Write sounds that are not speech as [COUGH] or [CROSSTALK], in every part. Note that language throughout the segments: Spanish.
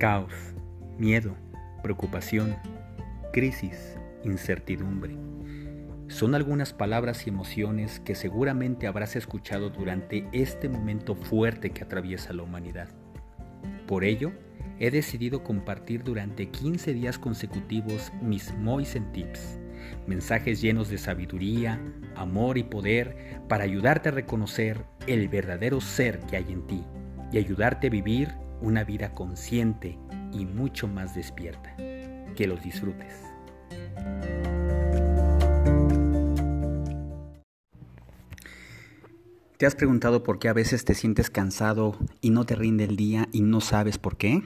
caos, miedo, preocupación, crisis, incertidumbre. Son algunas palabras y emociones que seguramente habrás escuchado durante este momento fuerte que atraviesa la humanidad. Por ello, he decidido compartir durante 15 días consecutivos mis Moisen Tips, mensajes llenos de sabiduría, amor y poder para ayudarte a reconocer el verdadero ser que hay en ti y ayudarte a vivir una vida consciente y mucho más despierta. Que los disfrutes. ¿Te has preguntado por qué a veces te sientes cansado y no te rinde el día y no sabes por qué?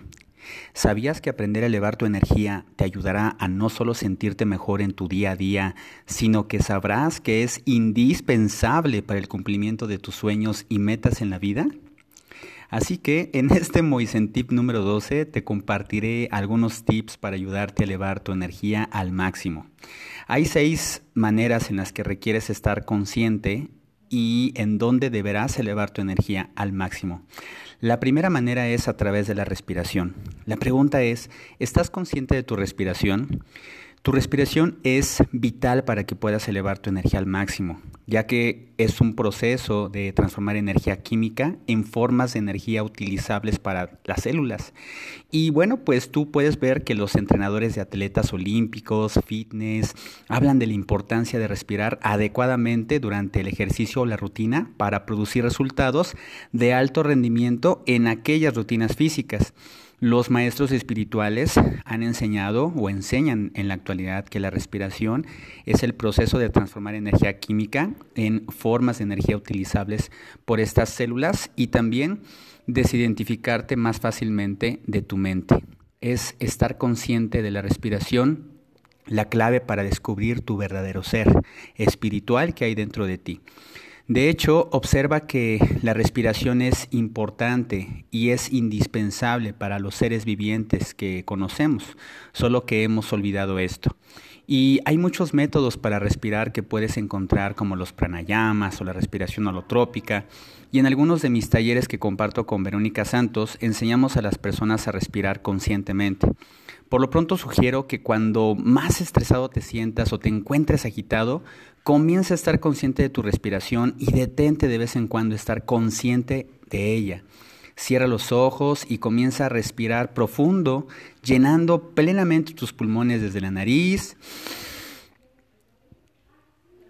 ¿Sabías que aprender a elevar tu energía te ayudará a no solo sentirte mejor en tu día a día, sino que sabrás que es indispensable para el cumplimiento de tus sueños y metas en la vida? Así que en este Moisen Tip número 12 te compartiré algunos tips para ayudarte a elevar tu energía al máximo. Hay seis maneras en las que requieres estar consciente y en dónde deberás elevar tu energía al máximo. La primera manera es a través de la respiración. La pregunta es, ¿estás consciente de tu respiración? Tu respiración es vital para que puedas elevar tu energía al máximo, ya que es un proceso de transformar energía química en formas de energía utilizables para las células. Y bueno, pues tú puedes ver que los entrenadores de atletas olímpicos, fitness, hablan de la importancia de respirar adecuadamente durante el ejercicio o la rutina para producir resultados de alto rendimiento en aquellas rutinas físicas. Los maestros espirituales han enseñado o enseñan en la actualidad que la respiración es el proceso de transformar energía química en formas de energía utilizables por estas células y también desidentificarte más fácilmente de tu mente. Es estar consciente de la respiración la clave para descubrir tu verdadero ser espiritual que hay dentro de ti. De hecho, observa que la respiración es importante y es indispensable para los seres vivientes que conocemos, solo que hemos olvidado esto. Y hay muchos métodos para respirar que puedes encontrar como los pranayamas o la respiración holotrópica. Y en algunos de mis talleres que comparto con Verónica Santos enseñamos a las personas a respirar conscientemente. Por lo pronto sugiero que cuando más estresado te sientas o te encuentres agitado, Comienza a estar consciente de tu respiración y detente de vez en cuando estar consciente de ella. Cierra los ojos y comienza a respirar profundo, llenando plenamente tus pulmones desde la nariz.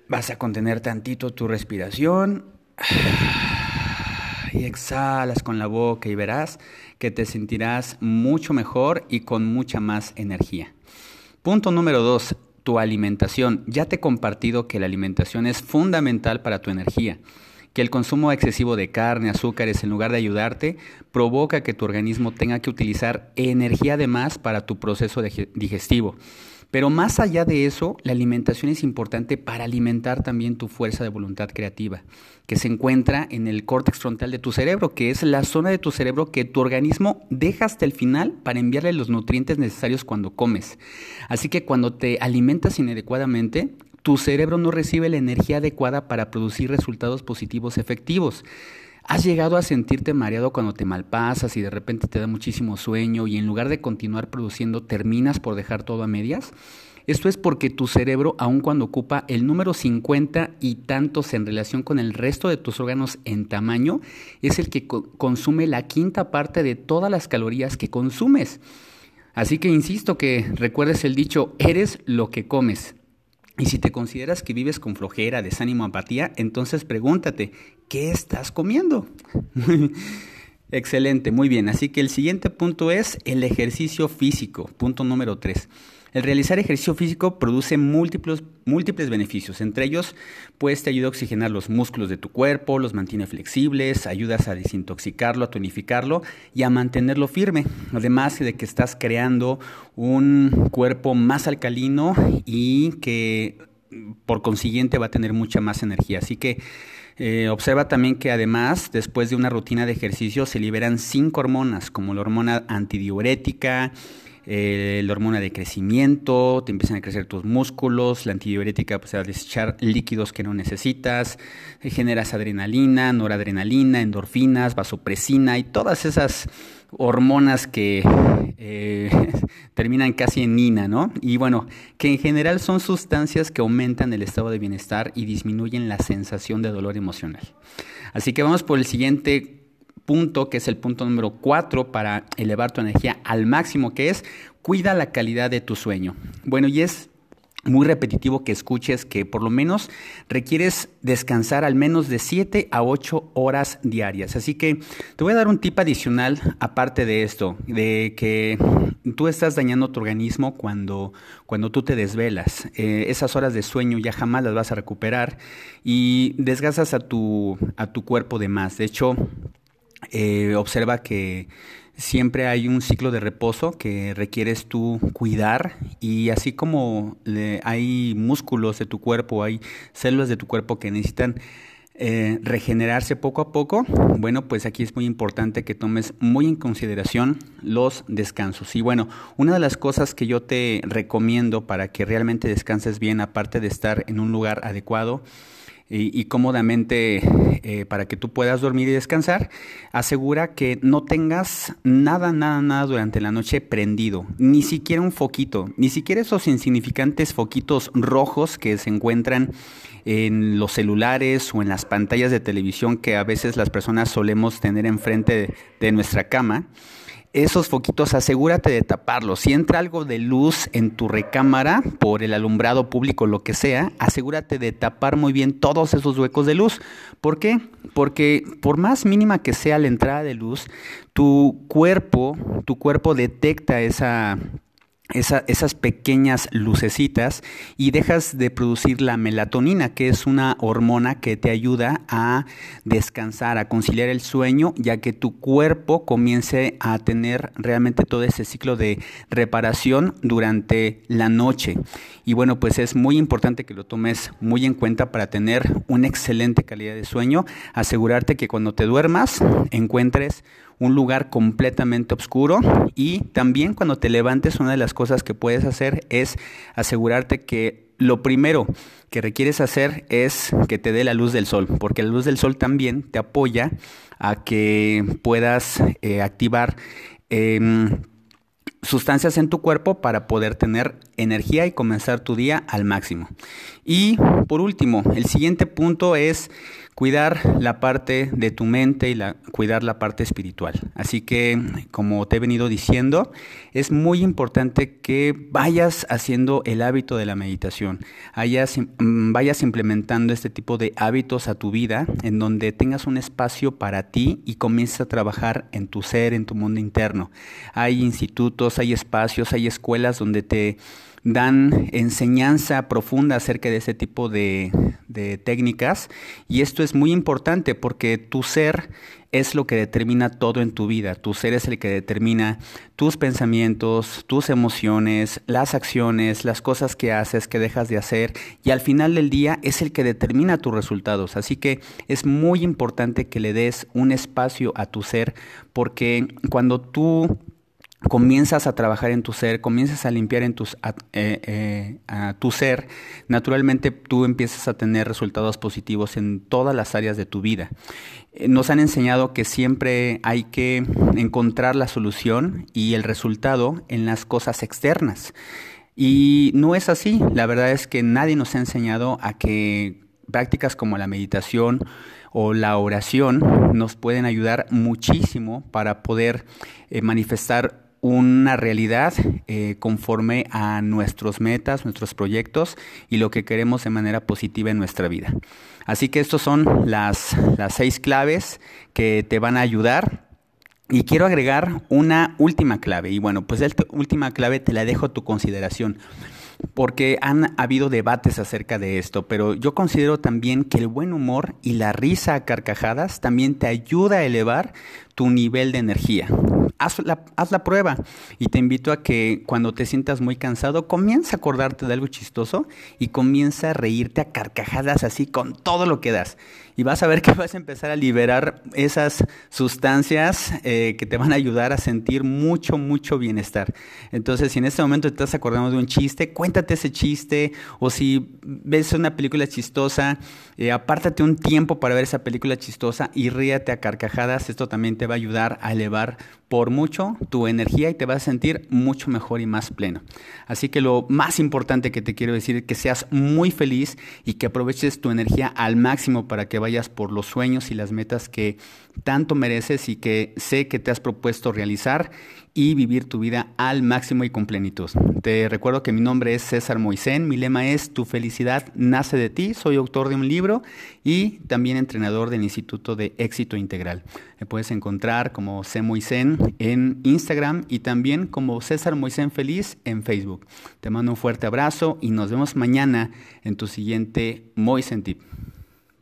Vas a contener tantito tu respiración [SIGHS] y exhalas con la boca y verás que te sentirás mucho mejor y con mucha más energía. Punto número dos, tu alimentación. Ya te he compartido que la alimentación es fundamental para tu energía, que el consumo excesivo de carne, azúcares, en lugar de ayudarte, provoca que tu organismo tenga que utilizar energía de más para tu proceso digestivo. Pero más allá de eso, la alimentación es importante para alimentar también tu fuerza de voluntad creativa, que se encuentra en el córtex frontal de tu cerebro, que es la zona de tu cerebro que tu organismo deja hasta el final para enviarle los nutrientes necesarios cuando comes. Así que cuando te alimentas inadecuadamente, tu cerebro no recibe la energía adecuada para producir resultados positivos efectivos. ¿Has llegado a sentirte mareado cuando te malpasas y de repente te da muchísimo sueño y en lugar de continuar produciendo terminas por dejar todo a medias? Esto es porque tu cerebro, aun cuando ocupa el número 50 y tantos en relación con el resto de tus órganos en tamaño, es el que consume la quinta parte de todas las calorías que consumes. Así que insisto que recuerdes el dicho, eres lo que comes. Y si te consideras que vives con flojera, desánimo, apatía, entonces pregúntate, ¿qué estás comiendo? [LAUGHS] Excelente, muy bien. Así que el siguiente punto es el ejercicio físico, punto número 3. El realizar ejercicio físico produce múltiples, múltiples beneficios. Entre ellos, pues te ayuda a oxigenar los músculos de tu cuerpo, los mantiene flexibles, ayudas a desintoxicarlo, a tonificarlo y a mantenerlo firme. Además de que estás creando un cuerpo más alcalino y que por consiguiente va a tener mucha más energía. Así que eh, observa también que además, después de una rutina de ejercicio, se liberan cinco hormonas, como la hormona antidiurética, eh, la hormona de crecimiento, te empiezan a crecer tus músculos, la antidiurética pues a desechar líquidos que no necesitas, eh, generas adrenalina, noradrenalina, endorfinas, vasopresina y todas esas hormonas que eh, [LAUGHS] terminan casi en nina, ¿no? Y bueno, que en general son sustancias que aumentan el estado de bienestar y disminuyen la sensación de dolor emocional. Así que vamos por el siguiente punto, que es el punto número 4 para elevar tu energía al máximo, que es cuida la calidad de tu sueño. Bueno, y es muy repetitivo que escuches que por lo menos requieres descansar al menos de 7 a 8 horas diarias. Así que te voy a dar un tip adicional aparte de esto, de que tú estás dañando tu organismo cuando, cuando tú te desvelas. Eh, esas horas de sueño ya jamás las vas a recuperar y desgastas a tu, a tu cuerpo de más. De hecho, eh, observa que siempre hay un ciclo de reposo que requieres tú cuidar y así como hay músculos de tu cuerpo, hay células de tu cuerpo que necesitan eh, regenerarse poco a poco, bueno, pues aquí es muy importante que tomes muy en consideración los descansos. Y bueno, una de las cosas que yo te recomiendo para que realmente descanses bien, aparte de estar en un lugar adecuado, y, cómodamente eh, para que tú puedas dormir y descansar, asegura que no tengas nada, nada, nada durante la noche prendido, ni siquiera un foquito, ni siquiera esos insignificantes foquitos rojos que se encuentran en los celulares o en las pantallas de televisión que a veces las personas solemos tener enfrente de nuestra cama esos foquitos asegúrate de taparlos. Si entra algo de luz en tu recámara por el alumbrado público, lo que sea, asegúrate de tapar muy bien todos esos huecos de luz. ¿Por qué? Porque por más mínima que sea la entrada de luz, tu cuerpo, tu cuerpo detecta esa esas pequeñas lucecitas y dejas de producir la melatonina, que es una hormona que te ayuda a descansar, a conciliar el sueño, ya que tu cuerpo comience a tener realmente todo ese ciclo de reparación durante la noche. Y bueno, pues es muy importante que lo tomes muy en cuenta para tener una excelente calidad de sueño, asegurarte que cuando te duermas encuentres un lugar completamente oscuro y también cuando te levantes una de las cosas que puedes hacer es asegurarte que lo primero que requieres hacer es que te dé la luz del sol, porque la luz del sol también te apoya a que puedas eh, activar em, sustancias en tu cuerpo para poder tener energía y comenzar tu día al máximo. Y por último, el siguiente punto es cuidar la parte de tu mente y cuidar la parte espiritual. Así que, como te he venido diciendo, es muy importante que vayas haciendo el hábito de la meditación, mm, vayas implementando este tipo de hábitos a tu vida, en donde tengas un espacio para ti y comiences a trabajar en tu ser, en tu mundo interno. Hay institutos, hay espacios, hay escuelas donde te dan enseñanza profunda acerca de ese tipo de, técnicas y esto es muy importante porque tu ser es lo que determina todo en tu vida. Tu ser es el que determina tus pensamientos, tus emociones, las acciones, las cosas que haces, que dejas de hacer y al final del día es el que determina tus resultados. Así que es muy importante que le des un espacio a tu ser porque cuando tú comienzas a trabajar en tu ser, comienzas a limpiar en tus, eh, eh, a tu ser, naturalmente tú empiezas a tener resultados positivos en todas las áreas de tu vida. Eh, nos han enseñado que siempre hay que encontrar la solución y el resultado en las cosas externas. Y no es así. La verdad es que nadie nos ha enseñado a que prácticas como la meditación o la oración nos pueden ayudar muchísimo para poder manifestar una realidad eh, conforme a nuestros metas, nuestros proyectos y lo que queremos de manera positiva en nuestra vida. Así que estas son las, las seis claves que te van a ayudar. Y quiero agregar una última clave. Y bueno, pues esta última clave te la dejo a tu consideración porque han habido debates acerca de esto, pero yo considero también que el buen humor y la risa a carcajadas también te ayuda a elevar tu nivel de energía. Haz la, haz la, prueba y te invito a que cuando te sientas muy cansado, comienza a acordarte de algo chistoso y comienza a reírte a carcajadas así con todo lo que das. Y vas a ver que vas a empezar a liberar esas sustancias eh, que te van a ayudar a sentir mucho, mucho bienestar. Entonces, si en este momento te estás acordando de un chiste, cuéntate ese chiste o si ves una película chistosa, eh, apártate un tiempo para ver esa película chistosa y ríate a carcajadas. Esto también te va a ayudar a elevar por mucho tu energía y te vas a sentir mucho mejor y más pleno. Así que lo más importante que te quiero decir es que seas muy feliz y que aproveches tu energía al máximo para que vayas por los sueños y las metas que tanto mereces y que sé que te has propuesto realizar y vivir tu vida al máximo y con plenitud. Te recuerdo que mi nombre es César Moisén, mi lema es Tu felicidad nace de ti, soy autor de un libro y también entrenador del Instituto de Éxito Integral. Me puedes encontrar como C. Moisén en Instagram y también como César Moisén Feliz en Facebook. Te mando un fuerte abrazo y nos vemos mañana en tu siguiente Moisén Tip.